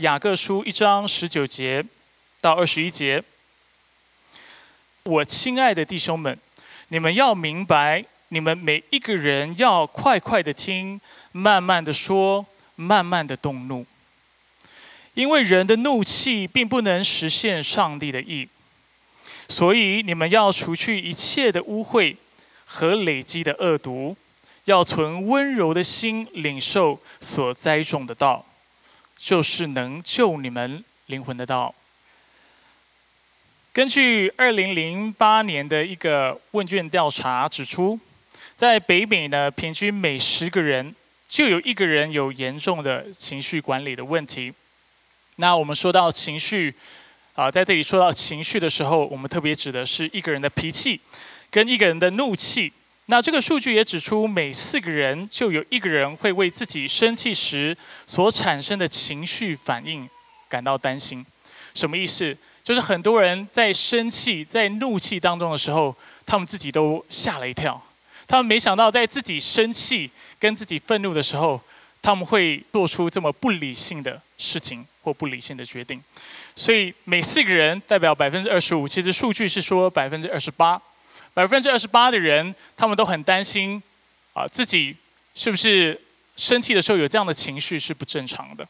雅各书一章十九节到二十一节。我亲爱的弟兄们，你们要明白，你们每一个人要快快的听，慢慢的说，慢慢的动怒，因为人的怒气并不能实现上帝的意。所以你们要除去一切的污秽和累积的恶毒，要存温柔的心领受所栽种的道，就是能救你们灵魂的道。根据二零零八年的一个问卷调查指出，在北美呢，平均每十个人就有一个人有严重的情绪管理的问题。那我们说到情绪，啊，在这里说到情绪的时候，我们特别指的是一个人的脾气跟一个人的怒气。那这个数据也指出，每四个人就有一个人会为自己生气时所产生的情绪反应感到担心。什么意思？就是很多人在生气、在怒气当中的时候，他们自己都吓了一跳。他们没想到，在自己生气跟自己愤怒的时候，他们会做出这么不理性的事情或不理性的决定。所以每四个人代表百分之二十五，其实数据是说百分之二十八，百分之二十八的人，他们都很担心啊，自己是不是生气的时候有这样的情绪是不正常的。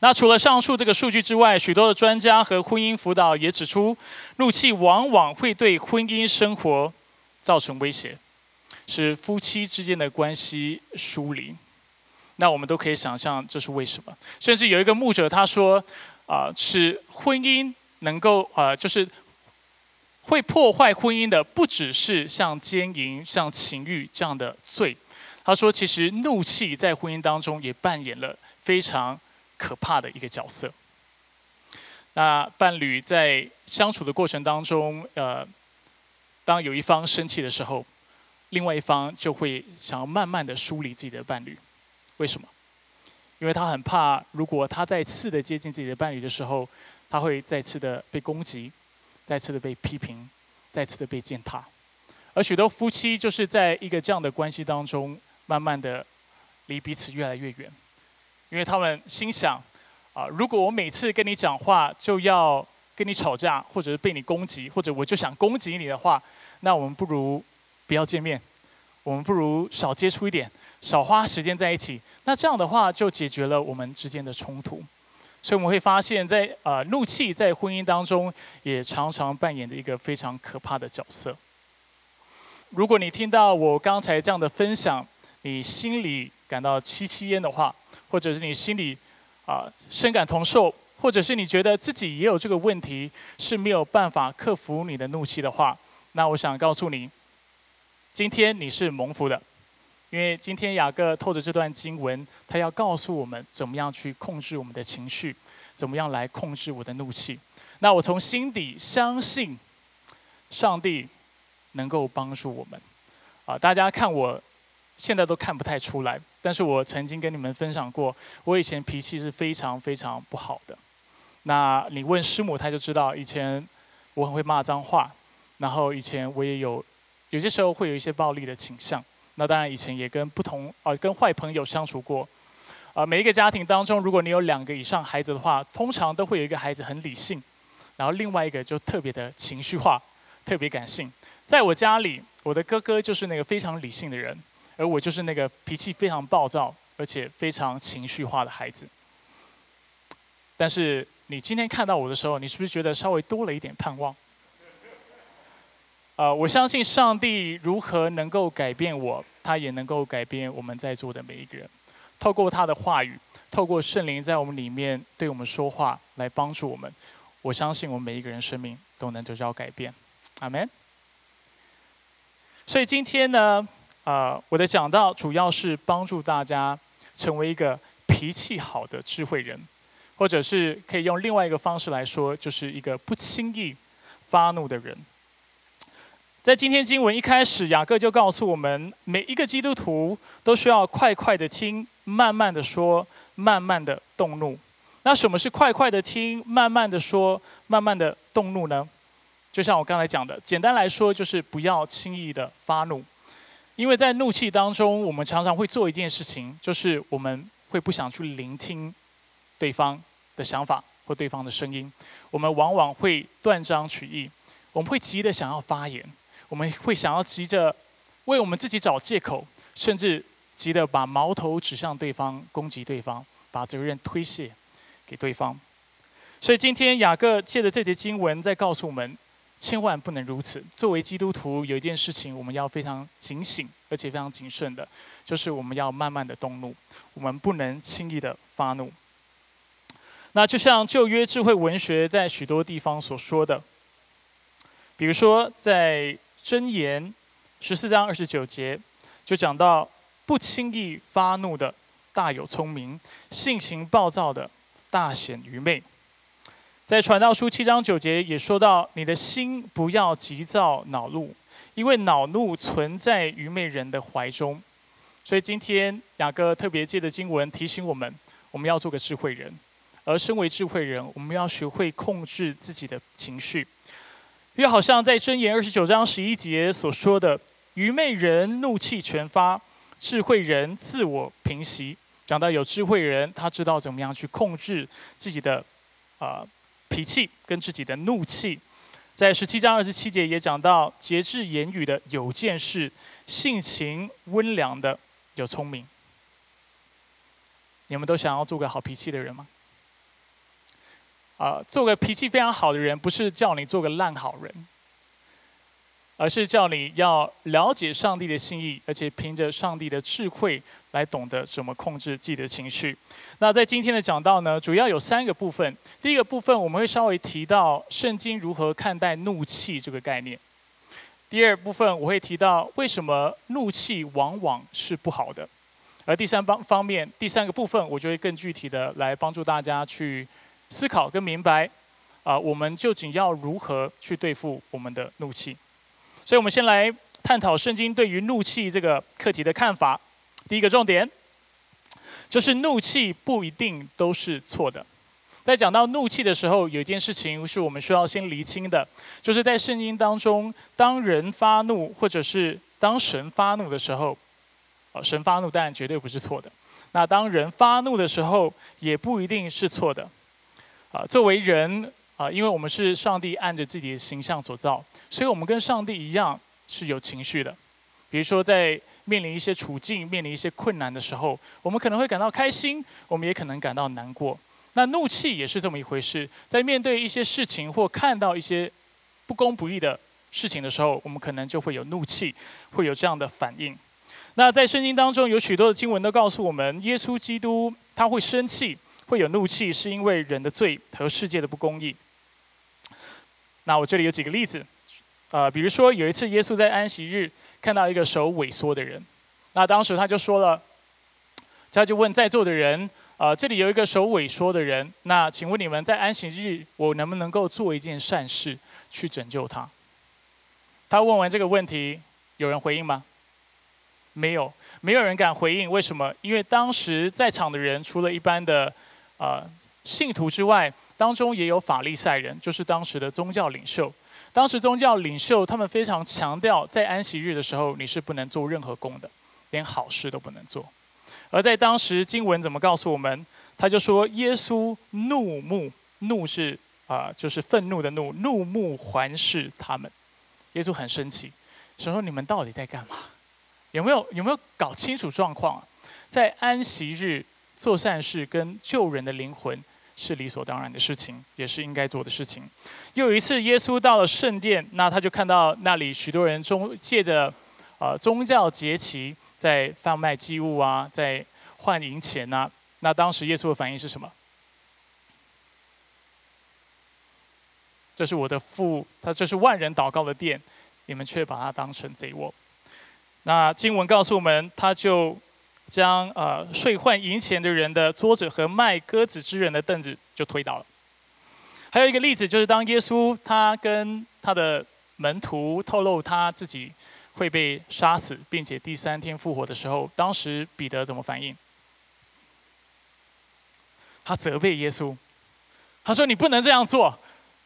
那除了上述这个数据之外，许多的专家和婚姻辅导也指出，怒气往往会对婚姻生活造成威胁，使夫妻之间的关系疏离。那我们都可以想象这是为什么。甚至有一个牧者他说：“啊，使婚姻能够啊，就是会破坏婚姻的，不只是像奸淫、像情欲这样的罪。”他说：“其实怒气在婚姻当中也扮演了非常。”可怕的一个角色。那伴侣在相处的过程当中，呃，当有一方生气的时候，另外一方就会想要慢慢的疏离自己的伴侣。为什么？因为他很怕，如果他再次的接近自己的伴侣的时候，他会再次的被攻击，再次的被批评，再次的被践踏。而许多夫妻就是在一个这样的关系当中，慢慢的离彼此越来越远。因为他们心想，啊，如果我每次跟你讲话就要跟你吵架，或者是被你攻击，或者我就想攻击你的话，那我们不如不要见面，我们不如少接触一点，少花时间在一起。那这样的话就解决了我们之间的冲突。所以我们会发现，在呃怒气在婚姻当中也常常扮演着一个非常可怕的角色。如果你听到我刚才这样的分享，你心里感到戚戚焉的话，或者是你心里啊深感同受，或者是你觉得自己也有这个问题是没有办法克服你的怒气的话，那我想告诉你，今天你是蒙福的，因为今天雅各透着这段经文，他要告诉我们怎么样去控制我们的情绪，怎么样来控制我的怒气。那我从心底相信，上帝能够帮助我们。啊，大家看我现在都看不太出来。但是我曾经跟你们分享过，我以前脾气是非常非常不好的。那你问师母，她就知道以前我很会骂脏话，然后以前我也有有些时候会有一些暴力的倾向。那当然以前也跟不同啊跟坏朋友相处过。啊，每一个家庭当中，如果你有两个以上孩子的话，通常都会有一个孩子很理性，然后另外一个就特别的情绪化，特别感性。在我家里，我的哥哥就是那个非常理性的人。而我就是那个脾气非常暴躁，而且非常情绪化的孩子。但是你今天看到我的时候，你是不是觉得稍微多了一点盼望？呃，我相信上帝如何能够改变我，他也能够改变我们在座的每一个人。透过他的话语，透过圣灵在我们里面对我们说话，来帮助我们。我相信我们每一个人生命都能得到改变。阿门。所以今天呢？啊，我的讲道主要是帮助大家成为一个脾气好的智慧人，或者是可以用另外一个方式来说，就是一个不轻易发怒的人。在今天经文一开始，雅各就告诉我们，每一个基督徒都需要快快的听，慢慢的说，慢慢的动怒。那什么是快快的听，慢慢的说，慢慢的动怒呢？就像我刚才讲的，简单来说，就是不要轻易的发怒。因为在怒气当中，我们常常会做一件事情，就是我们会不想去聆听对方的想法或对方的声音，我们往往会断章取义，我们会急的想要发言，我们会想要急着为我们自己找借口，甚至急着把矛头指向对方，攻击对方，把责任推卸给对方。所以今天雅各借着这节经文在告诉我们。千万不能如此。作为基督徒，有一件事情我们要非常警醒，而且非常谨慎的，就是我们要慢慢的动怒，我们不能轻易的发怒。那就像旧约智慧文学在许多地方所说的，比如说在箴言十四章二十九节，就讲到不轻易发怒的大有聪明，性情暴躁的大显愚昧。在传道书七章九节也说到：“你的心不要急躁恼怒，因为恼怒存在愚昧人的怀中。”所以今天雅各特别借的经文提醒我们，我们要做个智慧人。而身为智慧人，我们要学会控制自己的情绪。又好像在箴言二十九章十一节所说的：“愚昧人怒气全发，智慧人自我平息。”讲到有智慧人，他知道怎么样去控制自己的啊。脾气跟自己的怒气，在十七章二十七节也讲到节制言语的有见识，性情温良的有聪明。你们都想要做个好脾气的人吗？啊，做个脾气非常好的人，不是叫你做个烂好人，而是叫你要了解上帝的心意，而且凭着上帝的智慧。来懂得怎么控制自己的情绪。那在今天的讲道呢，主要有三个部分。第一个部分，我们会稍微提到圣经如何看待怒气这个概念。第二部分，我会提到为什么怒气往往是不好的。而第三方方面，第三个部分，我就会更具体的来帮助大家去思考跟明白，啊，我们究竟要如何去对付我们的怒气。所以，我们先来探讨圣经对于怒气这个课题的看法。第一个重点，就是怒气不一定都是错的。在讲到怒气的时候，有一件事情是我们需要先厘清的，就是在圣经当中，当人发怒，或者是当神发怒的时候，啊，神发怒当然绝对不是错的。那当人发怒的时候，也不一定是错的。啊，作为人啊，因为我们是上帝按着自己的形象所造，所以我们跟上帝一样是有情绪的。比如说在面临一些处境、面临一些困难的时候，我们可能会感到开心，我们也可能感到难过。那怒气也是这么一回事，在面对一些事情或看到一些不公不义的事情的时候，我们可能就会有怒气，会有这样的反应。那在圣经当中有许多的经文都告诉我们，耶稣基督他会生气、会有怒气，是因为人的罪和世界的不公义。那我这里有几个例子，呃，比如说有一次耶稣在安息日。看到一个手萎缩的人，那当时他就说了，他就问在座的人，呃，这里有一个手萎缩的人，那请问你们在安息日，我能不能够做一件善事去拯救他？他问完这个问题，有人回应吗？没有，没有人敢回应。为什么？因为当时在场的人，除了一般的呃信徒之外，当中也有法利赛人，就是当时的宗教领袖。当时宗教领袖他们非常强调，在安息日的时候你是不能做任何工的，连好事都不能做。而在当时经文怎么告诉我们？他就说耶稣怒目，怒是啊，就是愤怒的怒，怒目环视他们。耶稣很生气，说：“你们到底在干嘛？有没有有没有搞清楚状况啊？在安息日做善事跟救人的灵魂。”是理所当然的事情，也是应该做的事情。又有一次，耶稣到了圣殿，那他就看到那里许多人中借着呃宗教节期在贩卖祭物啊，在换银钱呐。那当时耶稣的反应是什么？这是我的父，他这是万人祷告的殿，你们却把它当成贼窝。那经文告诉我们，他就。将呃睡换银钱的人的桌子和卖鸽子之人的凳子就推倒了。还有一个例子，就是当耶稣他跟他的门徒透露他自己会被杀死，并且第三天复活的时候，当时彼得怎么反应？他责备耶稣，他说：“你不能这样做，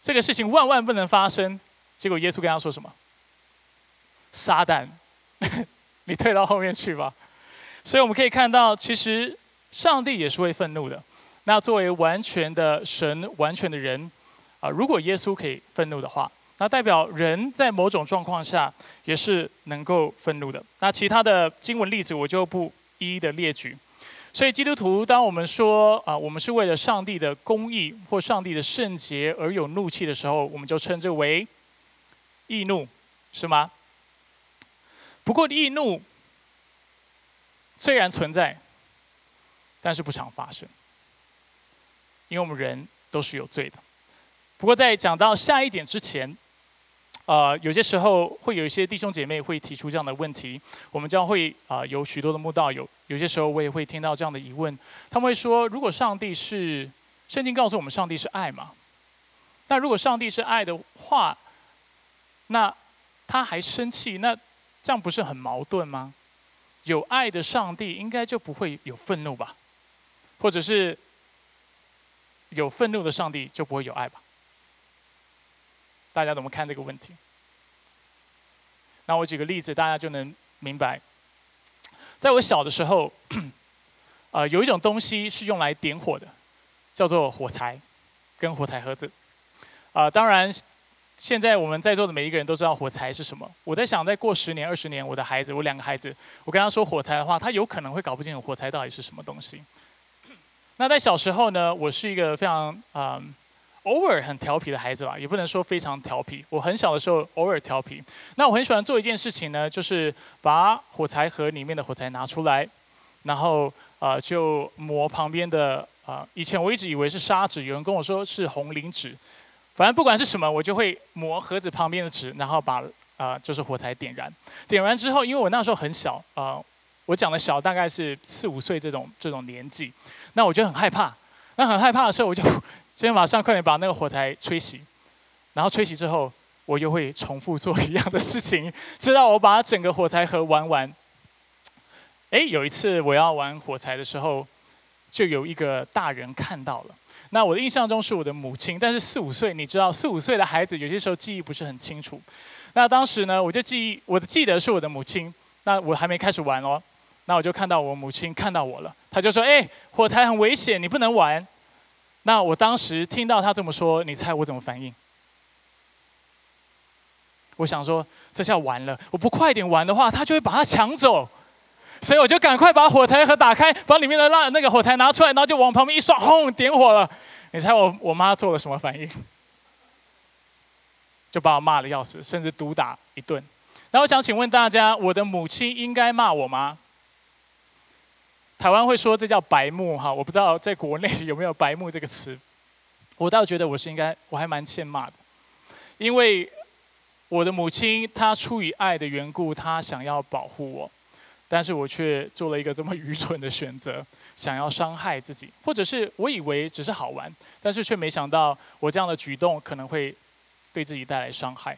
这个事情万万不能发生。”结果耶稣跟他说什么？撒旦，你退到后面去吧。所以我们可以看到，其实上帝也是会愤怒的。那作为完全的神、完全的人，啊，如果耶稣可以愤怒的话，那代表人在某种状况下也是能够愤怒的。那其他的经文例子我就不一一的列举。所以基督徒，当我们说啊，我们是为了上帝的公义或上帝的圣洁而有怒气的时候，我们就称之为易怒，是吗？不过易怒虽然存在，但是不常发生，因为我们人都是有罪的。不过在讲到下一点之前。呃，有些时候会有一些弟兄姐妹会提出这样的问题，我们将会啊有许多的慕道友，有些时候我也会听到这样的疑问，他们会说：如果上帝是圣经告诉我们上帝是爱嘛？那如果上帝是爱的话，那他还生气，那这样不是很矛盾吗？有爱的上帝应该就不会有愤怒吧？或者是有愤怒的上帝就不会有爱吧？大家怎么看这个问题？那我举个例子，大家就能明白。在我小的时候，呃，有一种东西是用来点火的，叫做火柴，跟火柴盒子。啊，当然，现在我们在座的每一个人都知道火柴是什么。我在想，再过十年、二十年，我的孩子，我两个孩子，我跟他说火柴的话，他有可能会搞不清楚火柴到底是什么东西。那在小时候呢，我是一个非常啊。偶尔很调皮的孩子吧，也不能说非常调皮。我很小的时候偶尔调皮。那我很喜欢做一件事情呢，就是把火柴盒里面的火柴拿出来，然后呃就磨旁边的啊。以前我一直以为是砂纸，有人跟我说是红磷纸。反正不管是什么，我就会磨盒子旁边的纸，然后把啊就是火柴点燃。点燃之后，因为我那时候很小啊，我讲的小大概是四五岁这种这种年纪，那我就很害怕。那很害怕的时候，我就。今天马上快点把那个火柴吹熄，然后吹熄之后，我就会重复做一样的事情，直到我把整个火柴盒玩完。哎，有一次我要玩火柴的时候，就有一个大人看到了。那我的印象中是我的母亲，但是四五岁，你知道四五岁的孩子有些时候记忆不是很清楚。那当时呢，我就记忆我的记得是我的母亲。那我还没开始玩哦，那我就看到我母亲看到我了，她就说：“哎，火柴很危险，你不能玩。”那我当时听到他这么说，你猜我怎么反应？我想说这下完了，我不快点玩的话，他就会把它抢走，所以我就赶快把火柴盒打开，把里面的蜡那个火柴拿出来，然后就往旁边一刷，轰，点火了。你猜我我妈做了什么反应？就把我骂的要死，甚至毒打一顿。那我想请问大家，我的母亲应该骂我吗？台湾会说这叫白目哈，我不知道在国内有没有白目这个词。我倒觉得我是应该，我还蛮欠骂的，因为我的母亲她出于爱的缘故，她想要保护我，但是我却做了一个这么愚蠢的选择，想要伤害自己，或者是我以为只是好玩，但是却没想到我这样的举动可能会对自己带来伤害。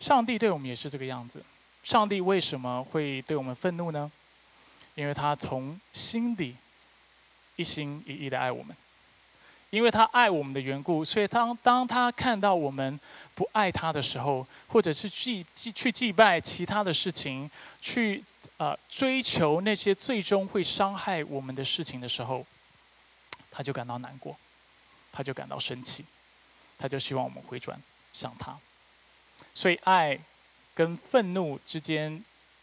上帝对我们也是这个样子，上帝为什么会对我们愤怒呢？因为他从心底一心一意的爱我们，因为他爱我们的缘故，所以当当他看到我们不爱他的时候，或者是祭祭去祭拜其他的事情，去呃追求那些最终会伤害我们的事情的时候，他就感到难过，他就感到生气，他就希望我们回转向他。所以爱跟愤怒之间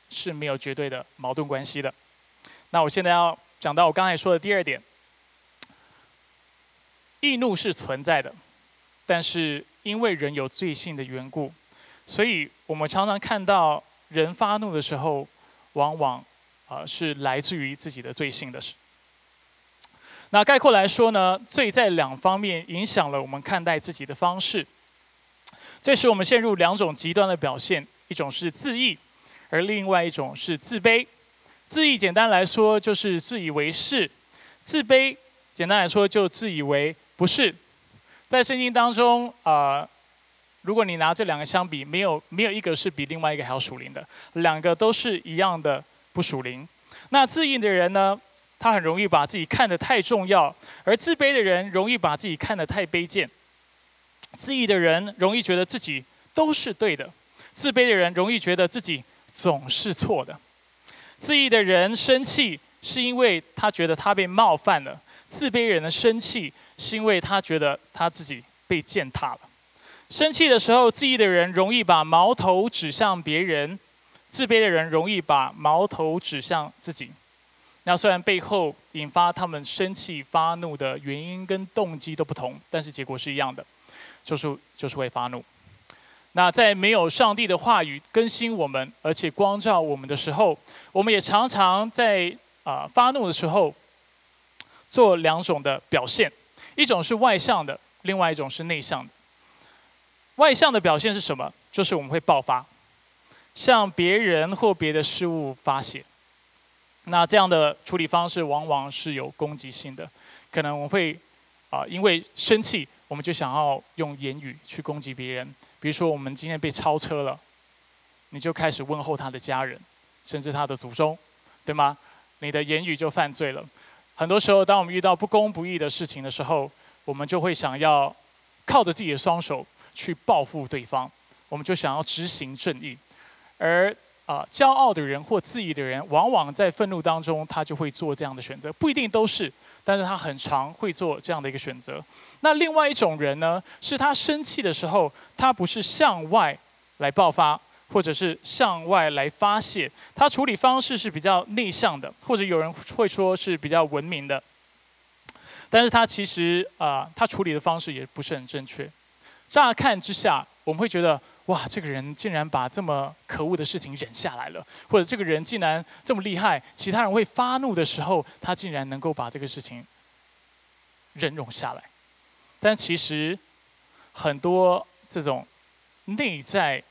是没有绝对的矛盾关系的。那我现在要讲到我刚才说的第二点，易怒是存在的，但是因为人有罪性的缘故，所以我们常常看到人发怒的时候，往往啊是来自于自己的罪性的事。那概括来说呢，罪在两方面影响了我们看待自己的方式，这使我们陷入两种极端的表现：一种是自义，而另外一种是自卑。自义简单来说就是自以为是，自卑简单来说就自以为不是。在圣经当中啊，如果你拿这两个相比，没有没有一个是比另外一个还要属灵的，两个都是一样的不属灵。那自义的人呢，他很容易把自己看得太重要；而自卑的人容易把自己看得太卑贱。自义的人容易觉得自己都是对的，自卑的人容易觉得自己总是错的。自义的人生气，是因为他觉得他被冒犯了；自卑人的生气是因为他觉得他自己被践踏了。生气的时候，自义的人容易把矛头指向别人，自卑的人容易把矛头指向自己。那虽然背后引发他们生气发怒的原因跟动机都不同，但是结果是一样的，就是就是会发怒。那在没有上帝的话语更新我们，而且光照我们的时候，我们也常常在啊发怒的时候做两种的表现，一种是外向的，另外一种是内向的。外向的表现是什么？就是我们会爆发，向别人或别的事物发泄。那这样的处理方式往往是有攻击性的，可能我们会啊，因为生气，我们就想要用言语去攻击别人。比如说，我们今天被超车了，你就开始问候他的家人，甚至他的祖宗，对吗？你的言语就犯罪了。很多时候，当我们遇到不公不义的事情的时候，我们就会想要靠着自己的双手去报复对方，我们就想要执行正义，而。啊，骄傲的人或自义的人，往往在愤怒当中，他就会做这样的选择，不一定都是，但是他很常会做这样的一个选择。那另外一种人呢，是他生气的时候，他不是向外来爆发，或者是向外来发泄，他处理方式是比较内向的，或者有人会说是比较文明的，但是他其实啊，他处理的方式也不是很正确。乍看之下，我们会觉得。哇，这个人竟然把这么可恶的事情忍下来了，或者这个人竟然这么厉害，其他人会发怒的时候，他竟然能够把这个事情忍容下来。但其实很多这种内在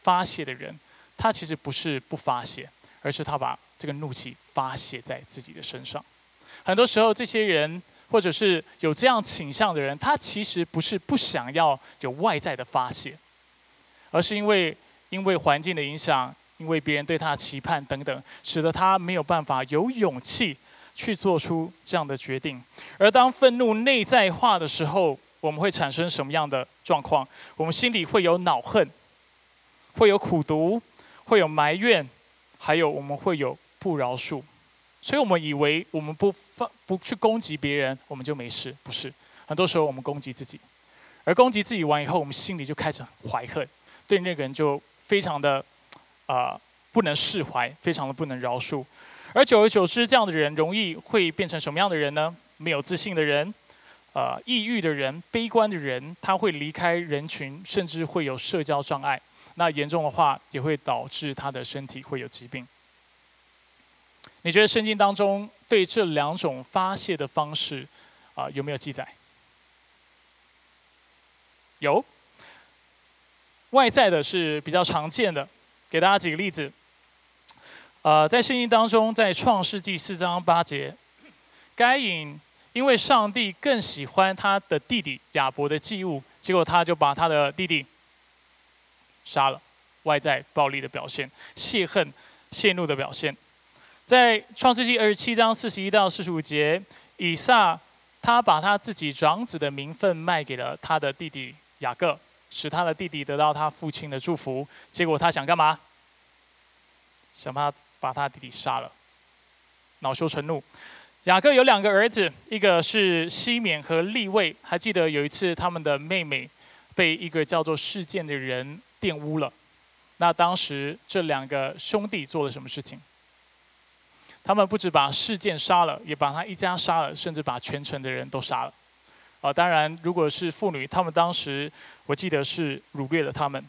发泄的人，他其实不是不发泄，而是他把这个怒气发泄在自己的身上。很多时候，这些人或者是有这样倾向的人，他其实不是不想要有外在的发泄。而是因为因为环境的影响，因为别人对他的期盼等等，使得他没有办法有勇气去做出这样的决定。而当愤怒内在化的时候，我们会产生什么样的状况？我们心里会有恼恨，会有苦毒，会有埋怨，还有我们会有不饶恕。所以我们以为我们不放不去攻击别人，我们就没事。不是，很多时候我们攻击自己，而攻击自己完以后，我们心里就开始怀恨。对那个人就非常的啊不能释怀，非常的不能饶恕，而久而久之，这样的人容易会变成什么样的人呢？没有自信的人，呃，抑郁的人，悲观的人，他会离开人群，甚至会有社交障碍。那严重的话，也会导致他的身体会有疾病。你觉得圣经当中对这两种发泄的方式啊有没有记载？有。外在的是比较常见的，给大家几个例子。呃，在圣经当中，在创世纪四章八节，该隐因为上帝更喜欢他的弟弟亚伯的祭物，结果他就把他的弟弟杀了。外在暴力的表现，泄恨、泄怒的表现。在创世纪二十七章四十一到四十五节，以撒他把他自己长子的名分卖给了他的弟弟雅各。使他的弟弟得到他父亲的祝福，结果他想干嘛？想把他把他弟弟杀了，恼羞成怒。雅各有两个儿子，一个是西缅和利位。还记得有一次他们的妹妹被一个叫做事件的人玷污了。那当时这两个兄弟做了什么事情？他们不止把事件杀了，也把他一家杀了，甚至把全城的人都杀了。啊，当然，如果是妇女，他们当时我记得是掳掠了他们。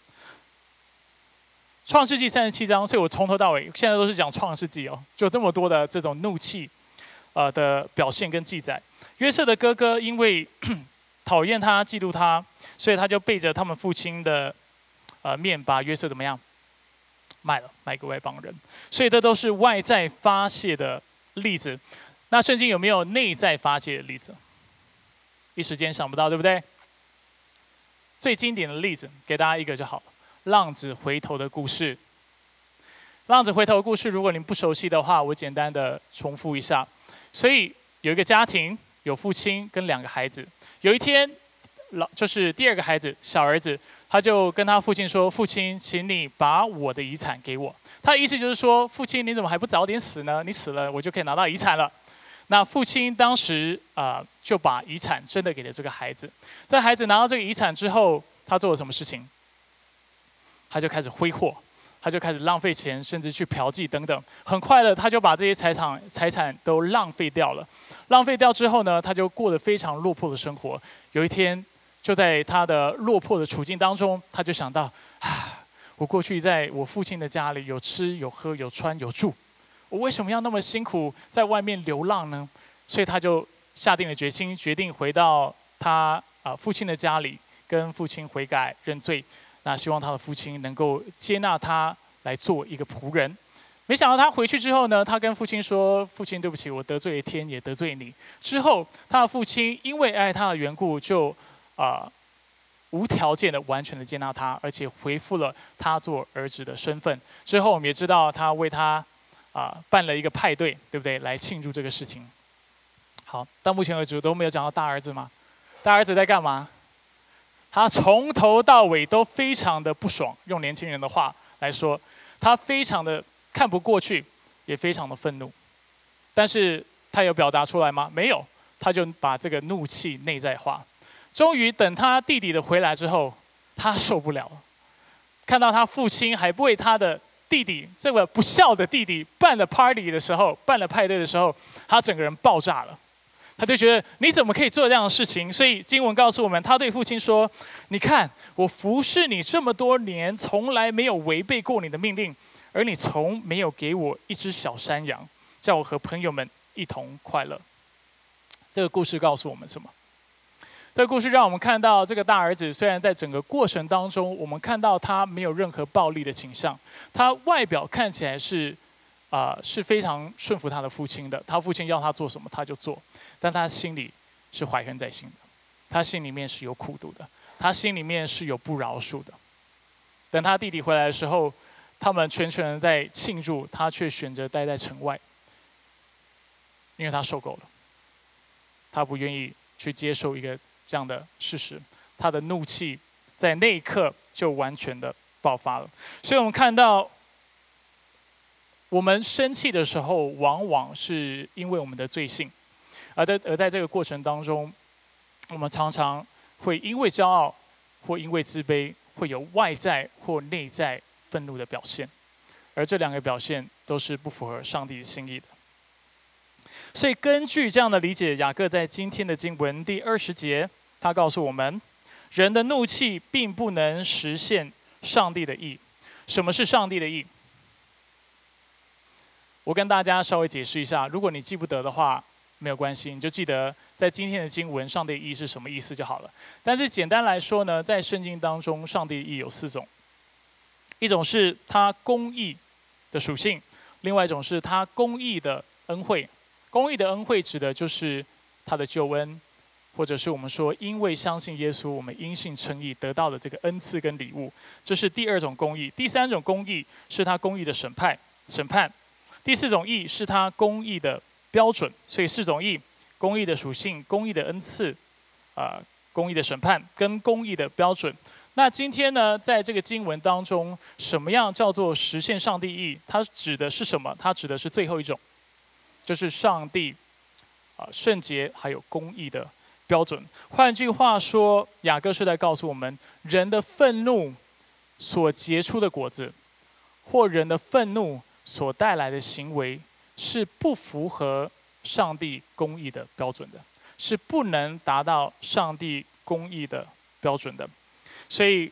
创世纪三十七章，所以我从头到尾现在都是讲创世纪哦，就这么多的这种怒气，呃的表现跟记载。约瑟的哥哥因为 讨厌他、嫉妒他，所以他就背着他们父亲的呃面，把约瑟怎么样卖了，卖给外邦人。所以这都是外在发泄的例子。那圣经有没有内在发泄的例子？一时间想不到，对不对？最经典的例子，给大家一个就好。浪子回头的故事。浪子回头的故事，如果你不熟悉的话，我简单的重复一下。所以有一个家庭，有父亲跟两个孩子。有一天，老就是第二个孩子，小儿子，他就跟他父亲说：“父亲，请你把我的遗产给我。”他的意思就是说：“父亲，你怎么还不早点死呢？你死了，我就可以拿到遗产了。”那父亲当时啊就把遗产真的给了这个孩子。在孩子拿到这个遗产之后，他做了什么事情？他就开始挥霍，他就开始浪费钱，甚至去嫖妓等等。很快的，他就把这些财产财产都浪费掉了。浪费掉之后呢，他就过得非常落魄的生活。有一天，就在他的落魄的处境当中，他就想到：啊，我过去在我父亲的家里有吃有喝有穿有住，我为什么要那么辛苦在外面流浪呢？所以他就下定了决心，决定回到他啊父亲的家里，跟父亲悔改认罪。那希望他的父亲能够接纳他来做一个仆人。没想到他回去之后呢，他跟父亲说：“父亲，对不起，我得罪了天，也得罪你。”之后，他的父亲因为爱他的缘故，就啊无条件的、完全的接纳他，而且回复了他做儿子的身份。之后，我们也知道他为他啊办了一个派对，对不对？来庆祝这个事情。好，到目前为止都没有讲到大儿子吗？大儿子在干嘛？他从头到尾都非常的不爽，用年轻人的话来说，他非常的看不过去，也非常的愤怒。但是他有表达出来吗？没有，他就把这个怒气内在化。终于等他弟弟的回来之后，他受不了了，看到他父亲还不为他的弟弟这个不孝的弟弟办了 party 的时候，办了派对的时候，他整个人爆炸了。他就觉得你怎么可以做这样的事情？所以经文告诉我们，他对父亲说：“你看，我服侍你这么多年，从来没有违背过你的命令，而你从没有给我一只小山羊，叫我和朋友们一同快乐。”这个故事告诉我们什么？这个故事让我们看到，这个大儿子虽然在整个过程当中，我们看到他没有任何暴力的倾向，他外表看起来是啊是非常顺服他的父亲的，他父亲要他做什么他就做。但他心里是怀恨在心的，他心里面是有苦毒的，他心里面是有不饶恕的。等他弟弟回来的时候，他们全全人在庆祝，他却选择待在城外，因为他受够了，他不愿意去接受一个这样的事实，他的怒气在那一刻就完全的爆发了。所以我们看到，我们生气的时候，往往是因为我们的罪性。而在而在这个过程当中，我们常常会因为骄傲，或因为自卑，会有外在或内在愤怒的表现，而这两个表现都是不符合上帝的心意的。所以根据这样的理解，雅各在今天的经文第二十节，他告诉我们，人的怒气并不能实现上帝的意。什么是上帝的意？我跟大家稍微解释一下，如果你记不得的话。没有关系，你就记得在今天的经文，上帝的意是什么意思就好了。但是简单来说呢，在圣经当中，上帝的意有四种：一种是他公义的属性，另外一种是他公义的恩惠。公义的恩惠指的就是他的救恩，或者是我们说因为相信耶稣，我们因信称义得到的这个恩赐跟礼物，这是第二种公义。第三种公义是他公义的审判，审判。第四种义是他公义的。标准，所以四种义：公义的属性、公义的恩赐、啊，公义的审判跟公义的标准。那今天呢，在这个经文当中，什么样叫做实现上帝义？它指的是什么？它指的是最后一种，就是上帝啊圣洁还有公义的标准。换句话说，雅各是在告诉我们，人的愤怒所结出的果子，或人的愤怒所带来的行为。是不符合上帝公义的标准的，是不能达到上帝公义的标准的。所以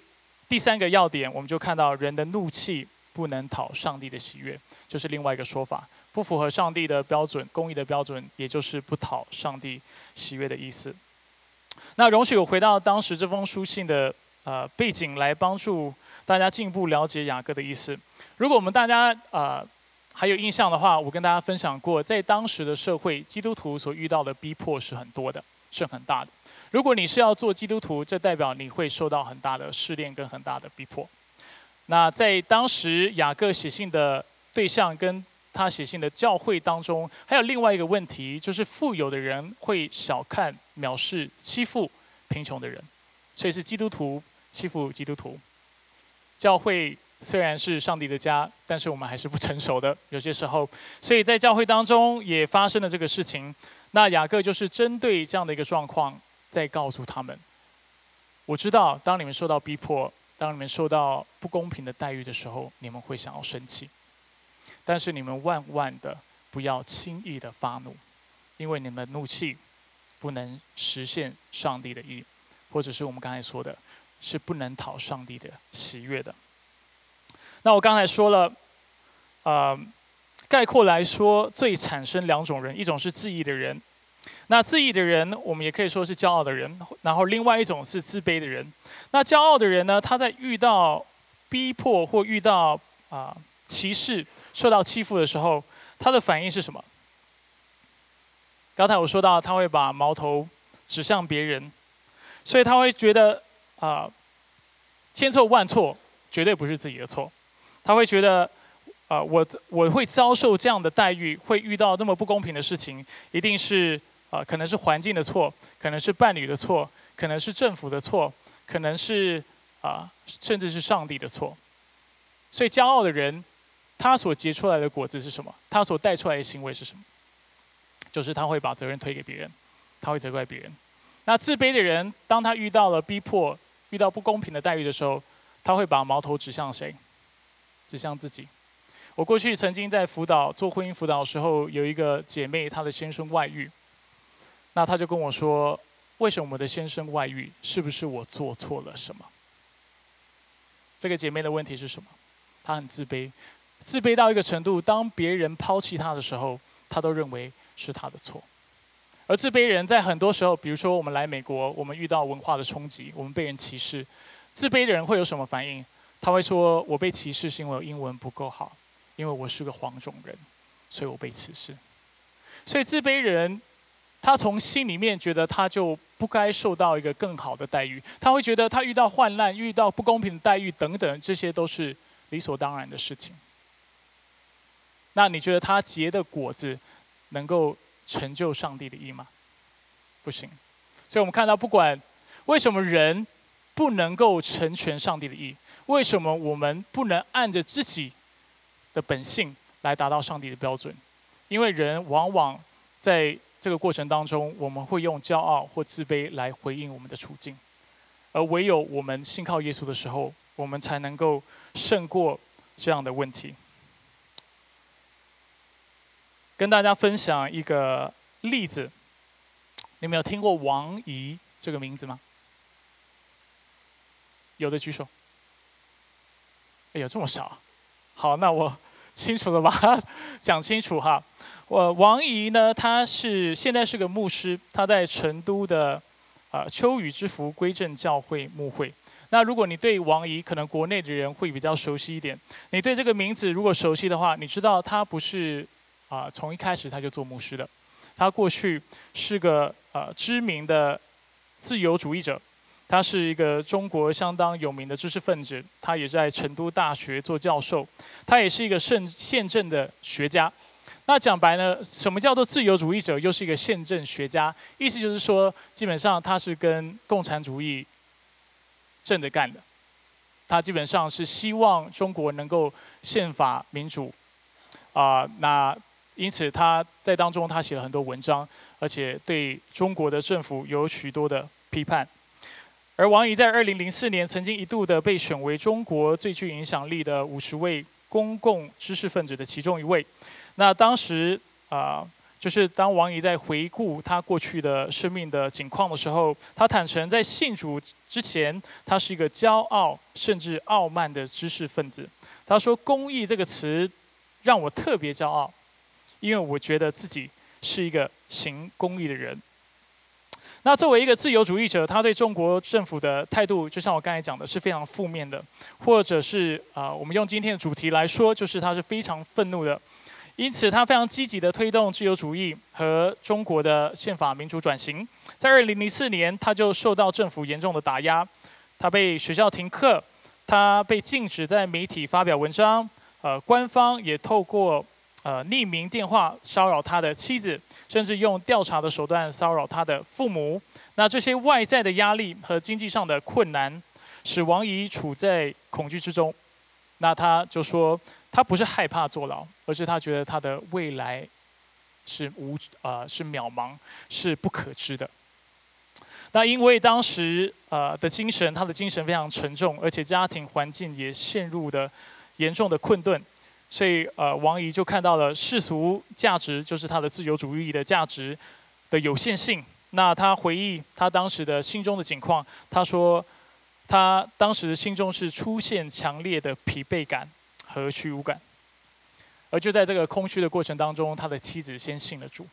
第三个要点，我们就看到人的怒气不能讨上帝的喜悦，就是另外一个说法，不符合上帝的标准、公义的标准，也就是不讨上帝喜悦的意思。那容许我回到当时这封书信的呃背景，来帮助大家进一步了解雅各的意思。如果我们大家呃。还有印象的话，我跟大家分享过，在当时的社会，基督徒所遇到的逼迫是很多的，是很大的。如果你是要做基督徒，这代表你会受到很大的试炼跟很大的逼迫。那在当时雅各写信的对象跟他写信的教会当中，还有另外一个问题，就是富有的人会小看、藐视、欺负贫穷的人，所以是基督徒欺负基督徒，教会虽然是上帝的家，但是我们还是不成熟的，有些时候，所以在教会当中也发生了这个事情。那雅各就是针对这样的一个状况，在告诉他们：我知道，当你们受到逼迫，当你们受到不公平的待遇的时候，你们会想要生气，但是你们万万的不要轻易的发怒，因为你们怒气不能实现上帝的意，或者是我们刚才说的，是不能讨上帝的喜悦的。那我刚才说了，呃，概括来说，最产生两种人，一种是自义的人，那自义的人，我们也可以说是骄傲的人，然后另外一种是自卑的人。那骄傲的人呢，他在遇到逼迫或遇到啊歧视、受到欺负的时候，他的反应是什么？刚才我说到，他会把矛头指向别人，所以他会觉得啊，千错万错，绝对不是自己的错。他会觉得，啊，我我会遭受这样的待遇，会遇到那么不公平的事情，一定是啊，可能是环境的错，可能是伴侣的错，可能是政府的错，可能是啊，甚至是上帝的错。所以，骄傲的人，他所结出来的果子是什么？他所带出来的行为是什么？就是他会把责任推给别人，他会责怪别人。那自卑的人，当他遇到了逼迫、遇到不公平的待遇的时候，他会把矛头指向谁？指向自己。我过去曾经在辅导做婚姻辅导的时候，有一个姐妹，她的先生外遇。那她就跟我说：“为什么我的先生外遇？是不是我做错了什么？”这个姐妹的问题是什么？她很自卑，自卑到一个程度，当别人抛弃他的时候，他都认为是他的错。而自卑人在很多时候，比如说我们来美国，我们遇到文化的冲击，我们被人歧视，自卑的人会有什么反应？他会说：“我被歧视是因为我英文不够好，因为我是个黄种人，所以我被歧视。”所以自卑人，他从心里面觉得他就不该受到一个更好的待遇。他会觉得他遇到患难、遇到不公平的待遇等等，这些都是理所当然的事情。那你觉得他结的果子能够成就上帝的意吗？不行。所以我们看到，不管为什么人不能够成全上帝的意。为什么我们不能按着自己的本性来达到上帝的标准？因为人往往在这个过程当中，我们会用骄傲或自卑来回应我们的处境，而唯有我们信靠耶稣的时候，我们才能够胜过这样的问题。跟大家分享一个例子，你们有听过王怡这个名字吗？有的举手。哎呀，这么少，好，那我清楚的把它讲清楚哈。我王怡呢，他是现在是个牧师，他在成都的啊秋雨之福归正教会牧会。那如果你对王怡，可能国内的人会比较熟悉一点。你对这个名字如果熟悉的话，你知道他不是啊从一开始他就做牧师的，他过去是个呃知名的自由主义者。他是一个中国相当有名的知识分子，他也在成都大学做教授，他也是一个宪宪政的学家。那讲白呢，什么叫做自由主义者，又是一个宪政学家？意思就是说，基本上他是跟共产主义正着干的。他基本上是希望中国能够宪法民主啊。那因此他在当中他写了很多文章，而且对中国的政府有许多的批判。而王怡在二零零四年曾经一度的被选为中国最具影响力的五十位公共知识分子的其中一位。那当时啊，就是当王怡在回顾他过去的生命的景况的时候，他坦诚在信主之前，他是一个骄傲甚至傲慢的知识分子。他说：“公益这个词让我特别骄傲，因为我觉得自己是一个行公益的人。”那作为一个自由主义者，他对中国政府的态度，就像我刚才讲的，是非常负面的，或者是啊，我们用今天的主题来说，就是他是非常愤怒的。因此，他非常积极的推动自由主义和中国的宪法民主转型。在二零零四年，他就受到政府严重的打压，他被学校停课，他被禁止在媒体发表文章，呃，官方也透过呃匿名电话骚扰他的妻子。甚至用调查的手段骚扰他的父母。那这些外在的压力和经济上的困难，使王怡处在恐惧之中。那他就说，他不是害怕坐牢，而是他觉得他的未来是无呃是渺茫，是不可知的。那因为当时呃的精神，他的精神非常沉重，而且家庭环境也陷入的严重的困顿，所以呃王怡就看到了世俗价值，就是他的自由主义的价值的有限性。那他回忆他当时的心中的境况，他说他当时心中是出现强烈的疲惫感和虚无感，而就在这个空虚的过程当中，他的妻子先信了主。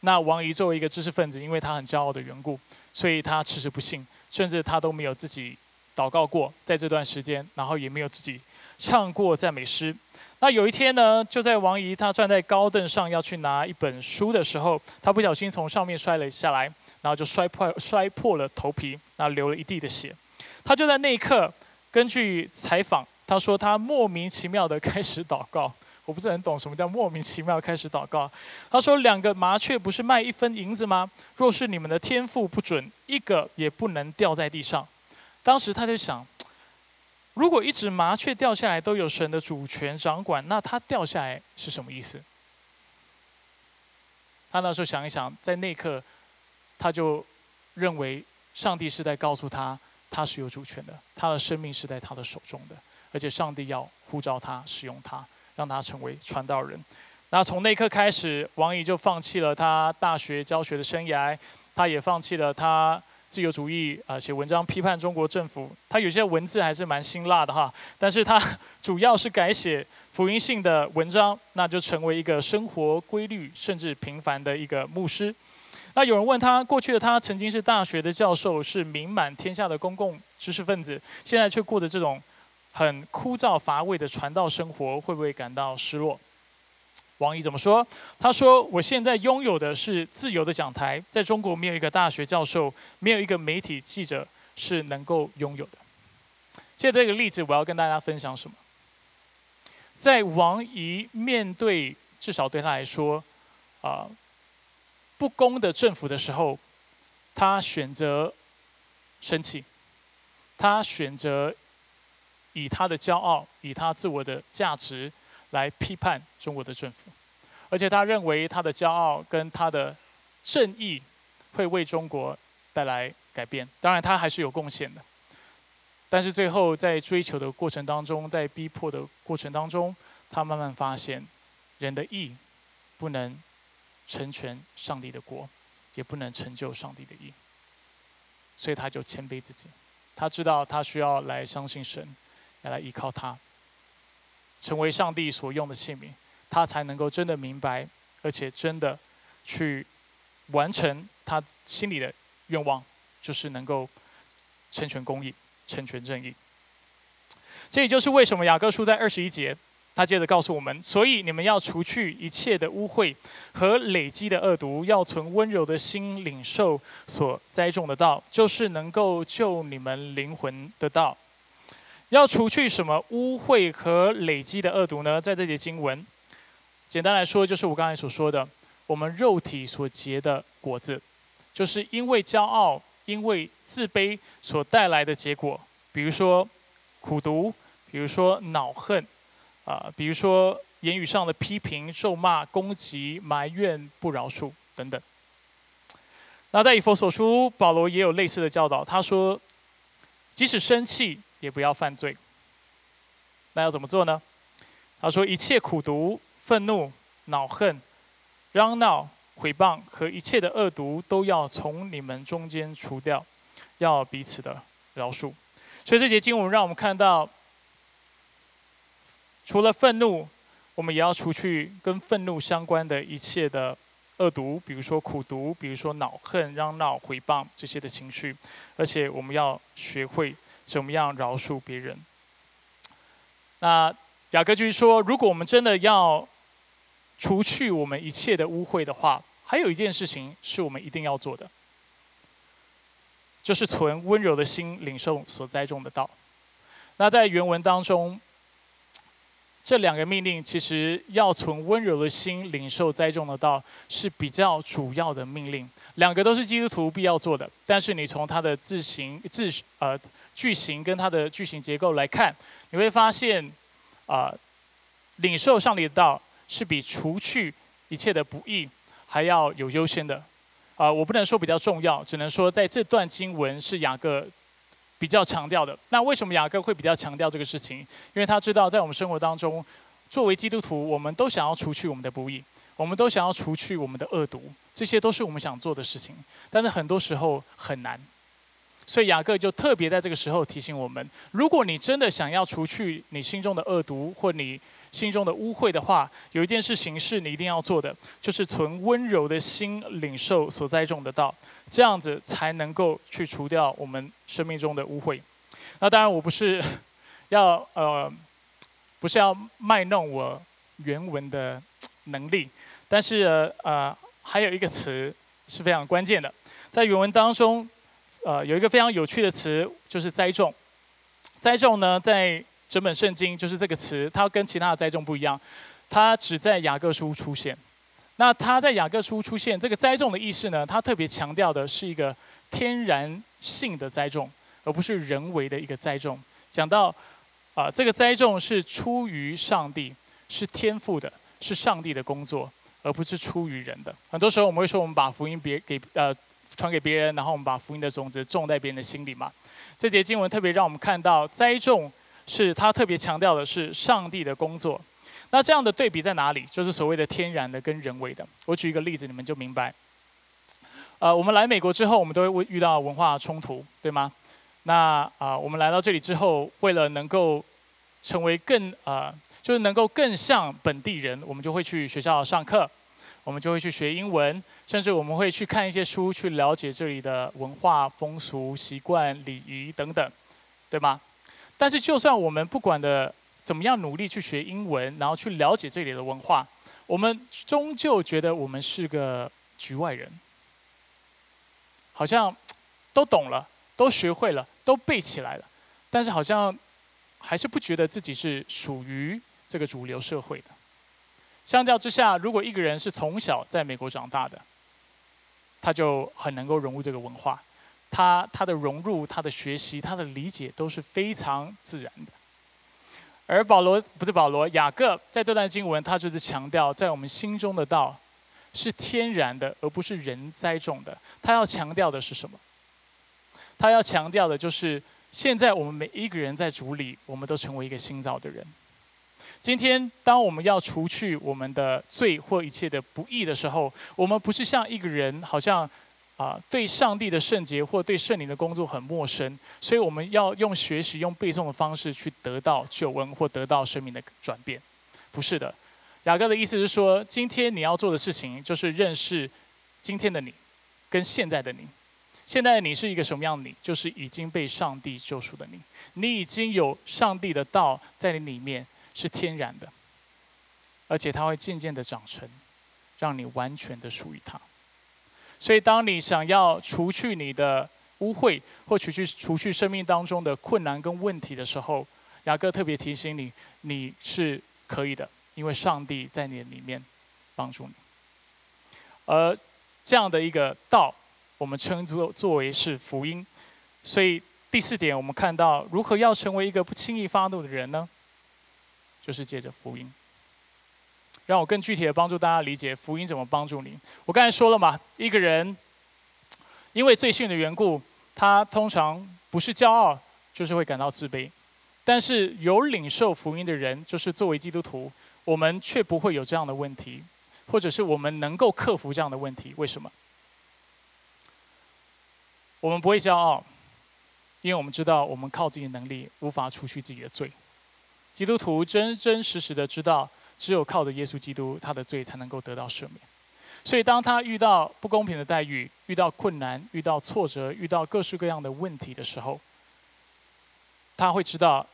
那王怡作为一个知识分子，因为他很骄傲的缘故，所以他迟迟不信，甚至他都没有自己祷告过，在这段时间，然后也没有自己唱过赞美诗。那有一天呢，就在王姨她站在高凳上要去拿一本书的时候，她不小心从上面摔了下来，然后就摔破摔破了头皮，那流了一地的血。他就在那一刻，根据采访，他说他莫名其妙的开始祷告。我不是很懂什么叫莫名其妙开始祷告。他说：“两个麻雀不是卖一分银子吗？若是你们的天赋不准，一个也不能掉在地上。”当时他就想，如果一只麻雀掉下来都有神的主权掌管，那它掉下来是什么意思？他那时候想一想，在那一刻，他就认为上帝是在告诉他，他是有主权的，他的生命是在他的手中的，而且上帝要呼召他使用他。让他成为传道人。那从那一刻开始，王怡就放弃了他大学教学的生涯，他也放弃了他自由主义啊写文章批判中国政府。他有些文字还是蛮辛辣的哈，但是他 主要是改写福音性的文章，那就成为一个生活规律甚至平凡的一个牧师。那有人问他，过去的他曾经是大学的教授，是名满天下的公共知识分子，现在却过着这种。很枯燥乏味的传道生活，会不会感到失落？王毅怎么说？他说：“我现在拥有的是自由的讲台，在中国没有一个大学教授，没有一个媒体记者是能够拥有的。”借这个例子，我要跟大家分享什么？在王怡面对至少对他来说啊不公的政府的时候，他选择生气，他选择。以他的骄傲，以他自我的价值来批判中国的政府，而且他认为他的骄傲跟他的正义会为中国带来改变。当然，他还是有贡献的。但是最后在追求的过程当中，在逼迫的过程当中，他慢慢发现，人的义不能成全上帝的国，也不能成就上帝的义。所以他就谦卑自己，他知道他需要来相信神。要来依靠他，成为上帝所用的器皿，他才能够真的明白，而且真的去完成他心里的愿望，就是能够成全公义、成全正义。这也就是为什么雅各书在二十一节，他接着告诉我们：所以你们要除去一切的污秽和累积的恶毒，要存温柔的心，领受所栽种的道，就是能够救你们灵魂的道。要除去什么污秽和累积的恶毒呢？在这节经文，简单来说，就是我刚才所说的，我们肉体所结的果子，就是因为骄傲、因为自卑所带来的结果。比如说苦毒，比如说恼恨，啊，比如说言语上的批评、咒骂、攻击、埋怨、不饶恕等等。那在以佛所书，保罗也有类似的教导。他说，即使生气。也不要犯罪。那要怎么做呢？他说：一切苦毒、愤怒、恼恨、嚷闹、毁谤和一切的恶毒，都要从你们中间除掉，要彼此的饶恕。所以这节经文让我们看到，除了愤怒，我们也要除去跟愤怒相关的一切的恶毒，比如说苦毒，比如说恼恨、嚷闹、毁谤这些的情绪，而且我们要学会。怎么样饶恕别人？那雅各就说：如果我们真的要除去我们一切的污秽的话，还有一件事情是我们一定要做的，就是存温柔的心，领受所栽种的道。那在原文当中。这两个命令其实要从温柔的心领受栽种的道是比较主要的命令，两个都是基督徒必要做的。但是你从他的字形字呃句型跟它的句型结构来看，你会发现啊，领受上帝的道是比除去一切的不义还要有优先的。啊，我不能说比较重要，只能说在这段经文是雅各比较强调的。那为什么雅各会比较强调这个事情？因为他知道在我们生活当中，作为基督徒，我们都想要除去我们的不义，我们都想要除去我们的恶毒，这些都是我们想做的事情。但是很多时候很难，所以雅各就特别在这个时候提醒我们：如果你真的想要除去你心中的恶毒，或你心中的污秽的话，有一件事情是你一定要做的，就是存温柔的心领受所栽种的道，这样子才能够去除掉我们生命中的污秽。那当然，我不是 要呃，不是要卖弄我原文的能力，但是呃，还有一个词是非常关键的，在原文当中，呃，有一个非常有趣的词，就是栽种。栽种呢，在整本圣经就是这个词，它跟其他的栽种不一样，它只在雅各书出现。那它在雅各书出现这个栽种的意思呢，它特别强调的是一个天然性的栽种，而不是人为的一个栽种。讲到啊，这个栽种是出于上帝，是天赋的，是上帝的工作，而不是出于人的。很多时候我们会说，我们把福音别给呃传给别人，然后我们把福音的种子种在别人的心里嘛。这节经文特别让我们看到栽种。是他特别强调的是上帝的工作，那这样的对比在哪里？就是所谓的天然的跟人为的。我举一个例子，你们就明白。呃，我们来美国之后，我们都会遇到文化冲突，对吗？那啊，我们来到这里之后，为了能够成为更啊，就是能够更像本地人，我们就会去学校上课，我们就会去学英文，甚至我们会去看一些书，去了解这里的文化、风俗、习惯、礼仪等等，对吗？但是，就算我们不管的怎么样努力去学英文，然后去了解这里的文化，我们终究觉得我们是个局外人，好像都懂了，都学会了，都背起来了，但是好像还是不觉得自己是属于这个主流社会的。相较之下，如果一个人是从小在美国长大的，他就很能够融入这个文化。他他的融入、他的学习、他的理解都是非常自然的。而保罗不是保罗，雅各在这段经文，他就是强调，在我们心中的道是天然的，而不是人栽种的。他要强调的是什么？他要强调的就是，现在我们每一个人在主里，我们都成为一个新造的人。今天，当我们要除去我们的罪或一切的不义的时候，我们不是像一个人，好像。啊，对上帝的圣洁或对圣灵的工作很陌生，所以我们要用学习、用背诵的方式去得到救恩或得到生命的转变。不是的，雅各的意思是说，今天你要做的事情就是认识今天的你跟现在的你。现在的你是一个什么样的你？就是已经被上帝救赎的你，你已经有上帝的道在你里面，是天然的，而且它会渐渐的长成，让你完全的属于它。所以，当你想要除去你的污秽，或除去除去生命当中的困难跟问题的时候，雅各特别提醒你，你是可以的，因为上帝在你里面帮助你。而这样的一个道，我们称作作为是福音。所以第四点，我们看到如何要成为一个不轻易发怒的人呢？就是借着福音。让我更具体的帮助大家理解福音怎么帮助你。我刚才说了嘛，一个人因为罪性的缘故，他通常不是骄傲，就是会感到自卑。但是有领受福音的人，就是作为基督徒，我们却不会有这样的问题，或者是我们能够克服这样的问题。为什么？我们不会骄傲，因为我们知道我们靠自己的能力无法除去自己的罪。基督徒真真实实的知道。只有靠着耶稣基督，他的罪才能够得到赦免。所以，当他遇到不公平的待遇、遇到困难、遇到挫折、遇到各式各样的问题的时候，他会知道，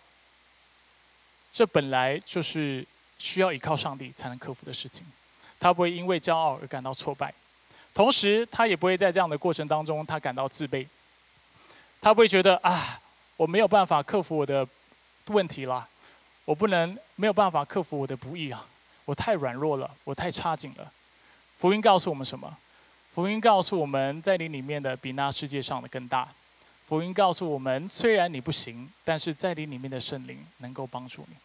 这本来就是需要依靠上帝才能克服的事情。他不会因为骄傲而感到挫败，同时他也不会在这样的过程当中他感到自卑。他不会觉得啊，我没有办法克服我的问题了。我不能没有办法克服我的不易啊！我太软弱了，我太差劲了。福音告诉我们什么？福音告诉我们在你里面的比那世界上的更大。福音告诉我们，虽然你不行，但是在你里面的圣灵能够帮助你。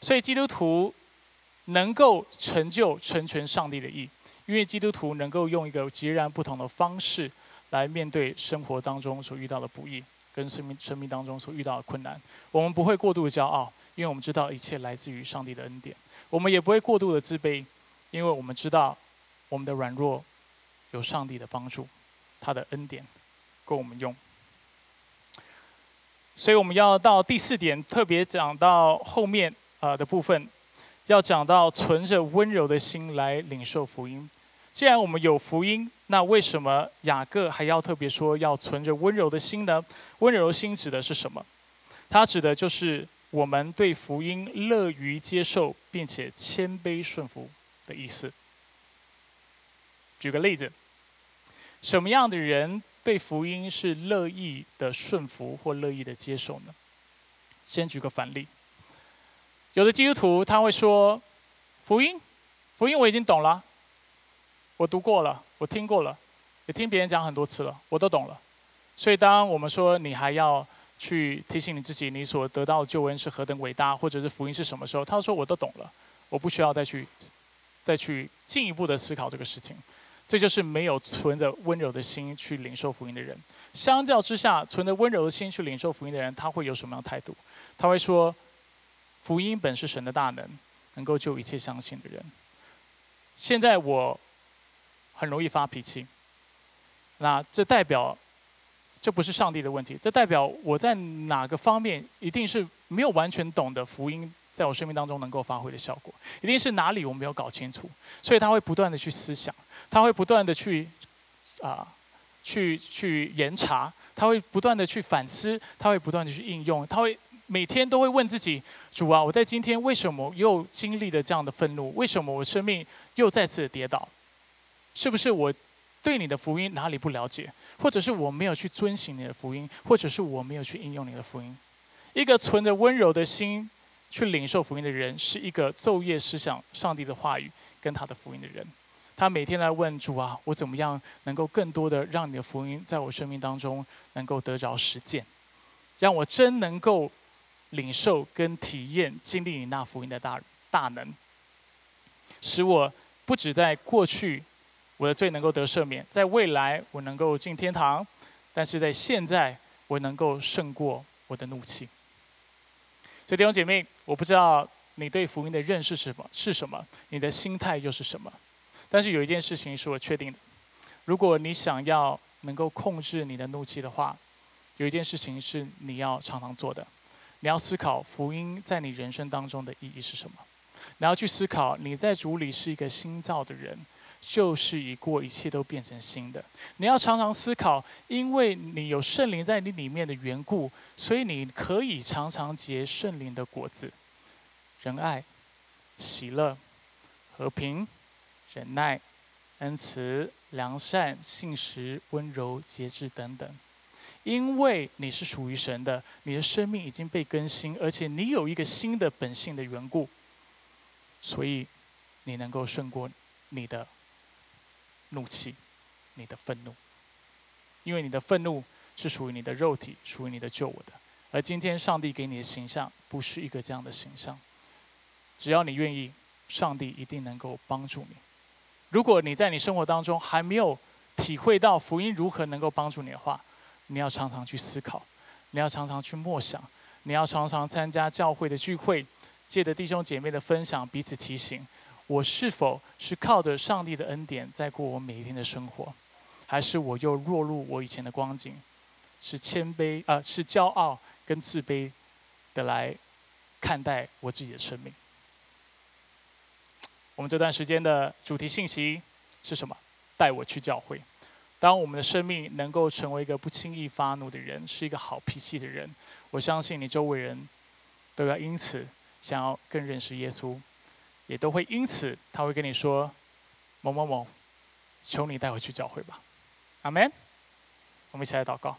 所以基督徒能够成就成全上帝的意，因为基督徒能够用一个截然不同的方式来面对生活当中所遇到的不易，跟生命生命当中所遇到的困难。我们不会过度的骄傲，因为我们知道一切来自于上帝的恩典；我们也不会过度的自卑，因为我们知道我们的软弱有上帝的帮助，他的恩典够我们用。所以我们要到第四点，特别讲到后面呃的部分，要讲到存着温柔的心来领受福音。既然我们有福音，那为什么雅各还要特别说要存着温柔的心呢？温柔心指的是什么？它指的就是我们对福音乐于接受，并且谦卑顺服的意思。举个例子，什么样的人？对福音是乐意的顺服或乐意的接受呢？先举个反例，有的基督徒他会说：“福音，福音我已经懂了，我读过了，我听过了，也听别人讲很多次了，我都懂了。”所以，当我们说你还要去提醒你自己，你所得到的救恩是何等伟大，或者是福音是什么时候，他说：“我都懂了，我不需要再去再去进一步的思考这个事情。”这就是没有存着温柔的心去领受福音的人。相较之下，存着温柔的心去领受福音的人，他会有什么样的态度？他会说：“福音本是神的大能，能够救一切相信的人。”现在我很容易发脾气，那这代表这不是上帝的问题，这代表我在哪个方面一定是没有完全懂得福音在我生命当中能够发挥的效果，一定是哪里我没有搞清楚，所以他会不断的去思想。他会不断的去啊，去去研查，他会不断的去反思，他会不断的去应用，他会每天都会问自己：主啊，我在今天为什么又经历了这样的愤怒？为什么我生命又再次跌倒？是不是我对你的福音哪里不了解？或者是我没有去遵行你的福音？或者是我没有去应用你的福音？一个存着温柔的心去领受福音的人，是一个昼夜思想上帝的话语跟他的福音的人。他每天来问主啊，我怎么样能够更多的让你的福音在我生命当中能够得着实践，让我真能够领受跟体验经历你那福音的大大能，使我不止在过去我的罪能够得赦免，在未来我能够进天堂，但是在现在我能够胜过我的怒气。所以弟兄姐妹，我不知道你对福音的认识是什么，是什么？你的心态又是什么？但是有一件事情是我确定的：如果你想要能够控制你的怒气的话，有一件事情是你要常常做的。你要思考福音在你人生当中的意义是什么。你要去思考你在主里是一个新造的人，就是已过一切都变成新的。你要常常思考，因为你有圣灵在你里面的缘故，所以你可以常常结圣灵的果子：仁爱、喜乐、和平。忍耐、恩慈、良善、信实、温柔、节制等等，因为你是属于神的，你的生命已经被更新，而且你有一个新的本性的缘故，所以你能够胜过你的怒气、你的愤怒，因为你的愤怒是属于你的肉体，属于你的救我的，而今天上帝给你的形象不是一个这样的形象，只要你愿意，上帝一定能够帮助你。如果你在你生活当中还没有体会到福音如何能够帮助你的话，你要常常去思考，你要常常去默想，你要常常参加教会的聚会，借着弟兄姐妹的分享，彼此提醒，我是否是靠着上帝的恩典在过我每一天的生活，还是我又落入我以前的光景，是谦卑啊，是骄傲跟自卑的来看待我自己的生命。我们这段时间的主题信息是什么？带我去教会。当我们的生命能够成为一个不轻易发怒的人，是一个好脾气的人，我相信你周围人都要因此想要更认识耶稣，也都会因此他会跟你说：“某某某，求你带我去教会吧。”阿门。我们一起来祷告。